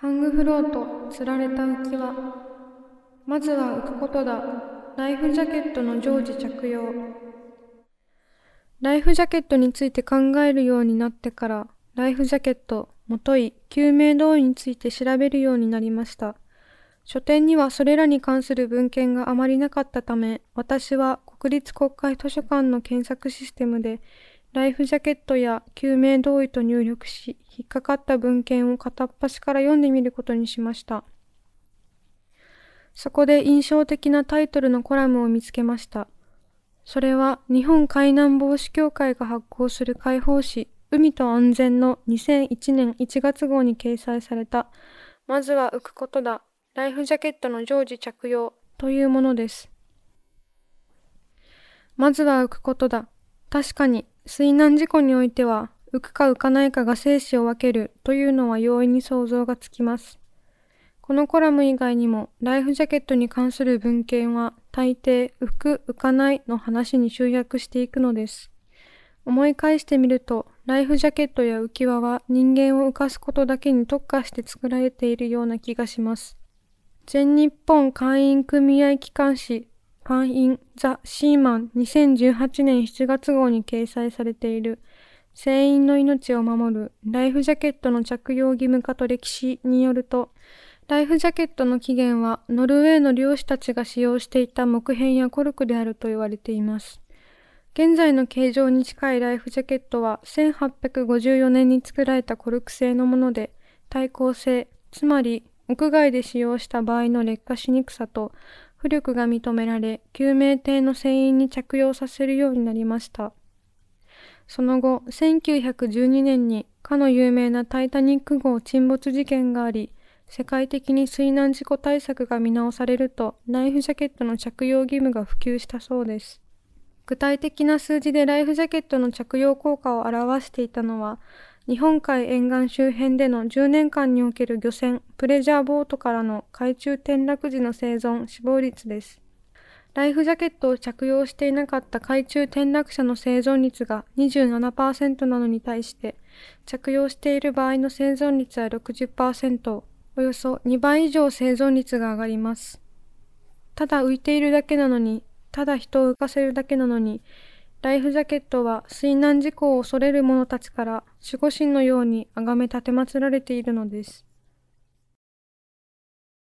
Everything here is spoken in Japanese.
ハングフロート、釣られた浮き輪。まずは浮くことだ。ライフジャケットの常時着用。ライフジャケットについて考えるようになってから、ライフジャケット、もとい、救命胴衣について調べるようになりました。書店にはそれらに関する文献があまりなかったため、私は国立国会図書館の検索システムで、ライフジャケットや救命胴衣と入力し、引っかかった文献を片っ端から読んでみることにしました。そこで印象的なタイトルのコラムを見つけました。それは日本海難防止協会が発行する解放誌海と安全の2001年1月号に掲載されたまずは浮くことだライフジャケットの常時着用というものです。まずは浮くことだ。確かに水難事故においては、浮くか浮かないかが生死を分けるというのは容易に想像がつきます。このコラム以外にも、ライフジャケットに関する文献は、大抵、浮く、浮かないの話に集約していくのです。思い返してみると、ライフジャケットや浮き輪は人間を浮かすことだけに特化して作られているような気がします。全日本会員組合機関誌会員ザ・シーマン2018年7月号に掲載されている船員の命を守るライフジャケットの着用義務化と歴史によると、ライフジャケットの起源はノルウェーの漁師たちが使用していた木片やコルクであると言われています。現在の形状に近いライフジャケットは1854年に作られたコルク製のもので、耐候性、つまり屋外で使用した場合の劣化しにくさと浮力が認められ、救命艇の船員に着用させるようになりました。その後、1912年にかの有名なタイタニック号沈没事件があり、世界的に水難事故対策が見直されると、ライフジャケットの着用義務が普及したそうです。具体的な数字でライフジャケットの着用効果を表していたのは、日本海沿岸周辺での10年間における漁船、プレジャーボートからの海中転落時の生存、死亡率です。ライフジャケットを着用していなかった海中転落者の生存率が27%なのに対して、着用している場合の生存率は60%、およそ2倍以上生存率が上がります。ただ浮いているだけなのに、ただ人を浮かせるだけなのに、ライフジャケットは水難事故を恐れる者たちから守護神のように崇め立てまつられているのです。